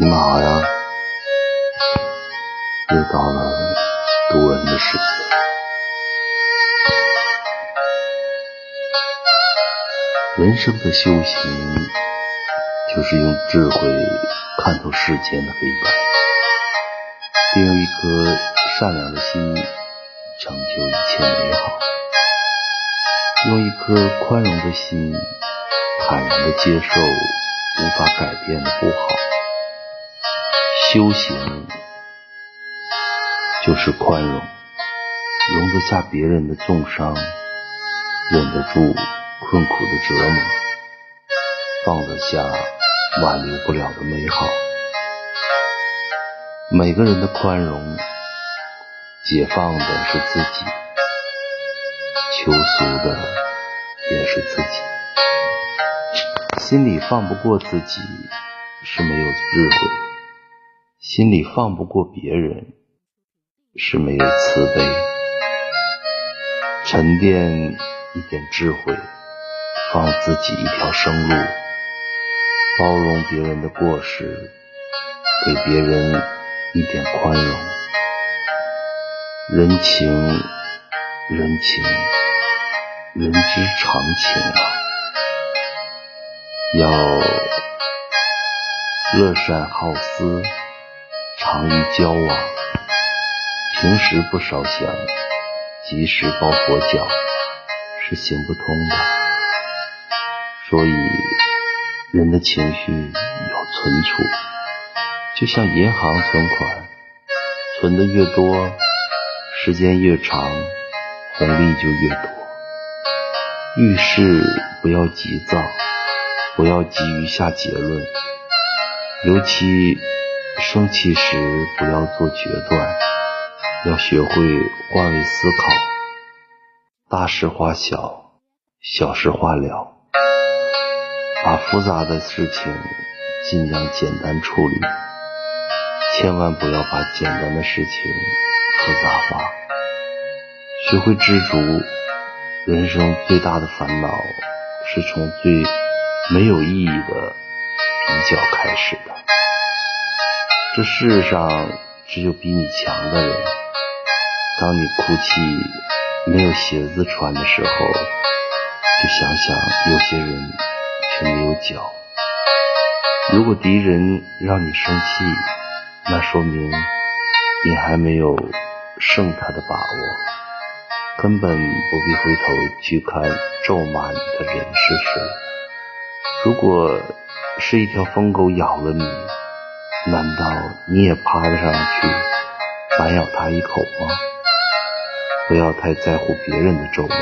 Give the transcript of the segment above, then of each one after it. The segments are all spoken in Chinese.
你们好呀，又到了读文的时间。人生的修行，就是用智慧看透世间的黑白，并用一颗善良的心成就一切美好，用一颗宽容的心坦然的接受无法改变的不好。修行就是宽容，容得下别人的重伤，忍得住困苦的折磨，放得下挽留不了的美好。每个人的宽容，解放的是自己，求俗的也是自己。心里放不过自己，是没有智慧。心里放不过别人，是没有慈悲；沉淀一点智慧，放自己一条生路，包容别人的过失，给别人一点宽容。人情，人情，人之常情啊！要乐善好施。常于交往，平时不烧香，及时抱佛脚是行不通的。所以，人的情绪要存储，就像银行存款，存的越多，时间越长，红利就越多。遇事不要急躁，不要急于下结论，尤其。生气时不要做决断，要学会换位思考，大事化小，小事化了，把复杂的事情尽量简单处理，千万不要把简单的事情复杂化。学会知足，人生最大的烦恼是从最没有意义的比较开始的。这世上只有比你强的人。当你哭泣没有鞋子穿的时候，就想想有些人却没有脚。如果敌人让你生气，那说明你还没有胜他的把握，根本不必回头去看咒骂你的人是谁。如果是一条疯狗咬了你，难道你也爬得上去反咬他一口吗？不要太在乎别人的咒骂，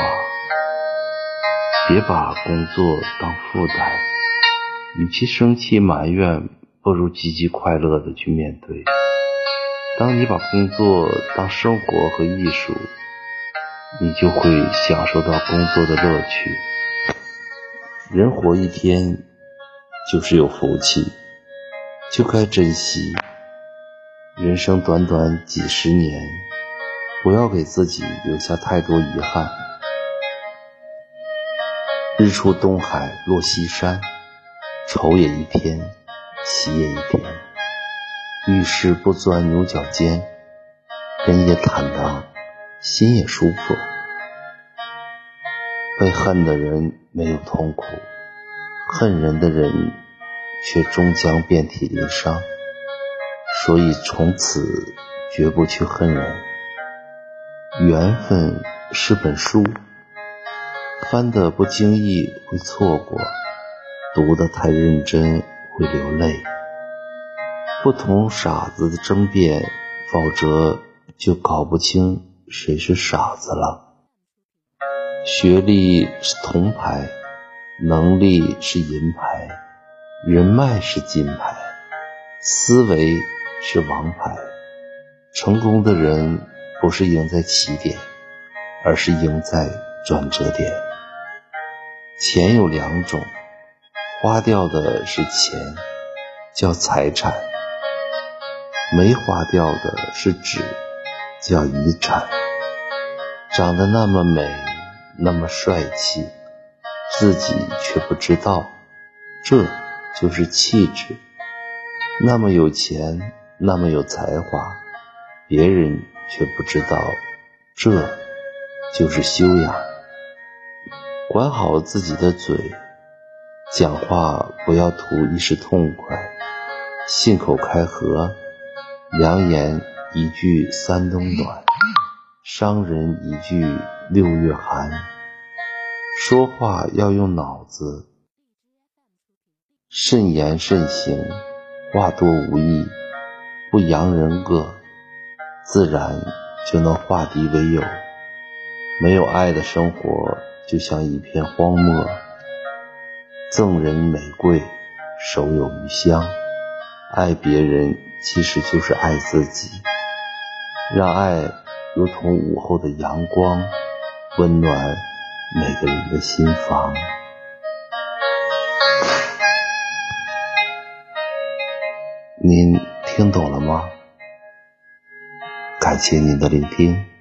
别把工作当负担。与其生气埋怨，不如积极快乐的去面对。当你把工作当生活和艺术，你就会享受到工作的乐趣。人活一天，就是有福气。就该珍惜人生短短几十年，不要给自己留下太多遗憾。日出东海落西山，愁也一天，喜也一天。遇事不钻牛角尖，人也坦荡，心也舒服。被恨的人没有痛苦，恨人的人。却终将遍体鳞伤，所以从此绝不去恨人。缘分是本书，翻得不经意会错过，读得太认真会流泪。不同傻子的争辩，否则就搞不清谁是傻子了。学历是铜牌，能力是银牌。人脉是金牌，思维是王牌。成功的人不是赢在起点，而是赢在转折点。钱有两种，花掉的是钱，叫财产；没花掉的是纸，叫遗产。长得那么美，那么帅气，自己却不知道，这。就是气质。那么有钱，那么有才华，别人却不知道，这就是修养。管好自己的嘴，讲话不要图一时痛快，信口开河，良言一句三冬暖，伤人一句六月寒。说话要用脑子，慎言慎行，话多无益，不扬人恶，自然就能化敌为友。没有爱的生活。就像一片荒漠，赠人玫瑰，手有余香。爱别人其实就是爱自己，让爱如同午后的阳光，温暖每个人的心房。您听懂了吗？感谢您的聆听。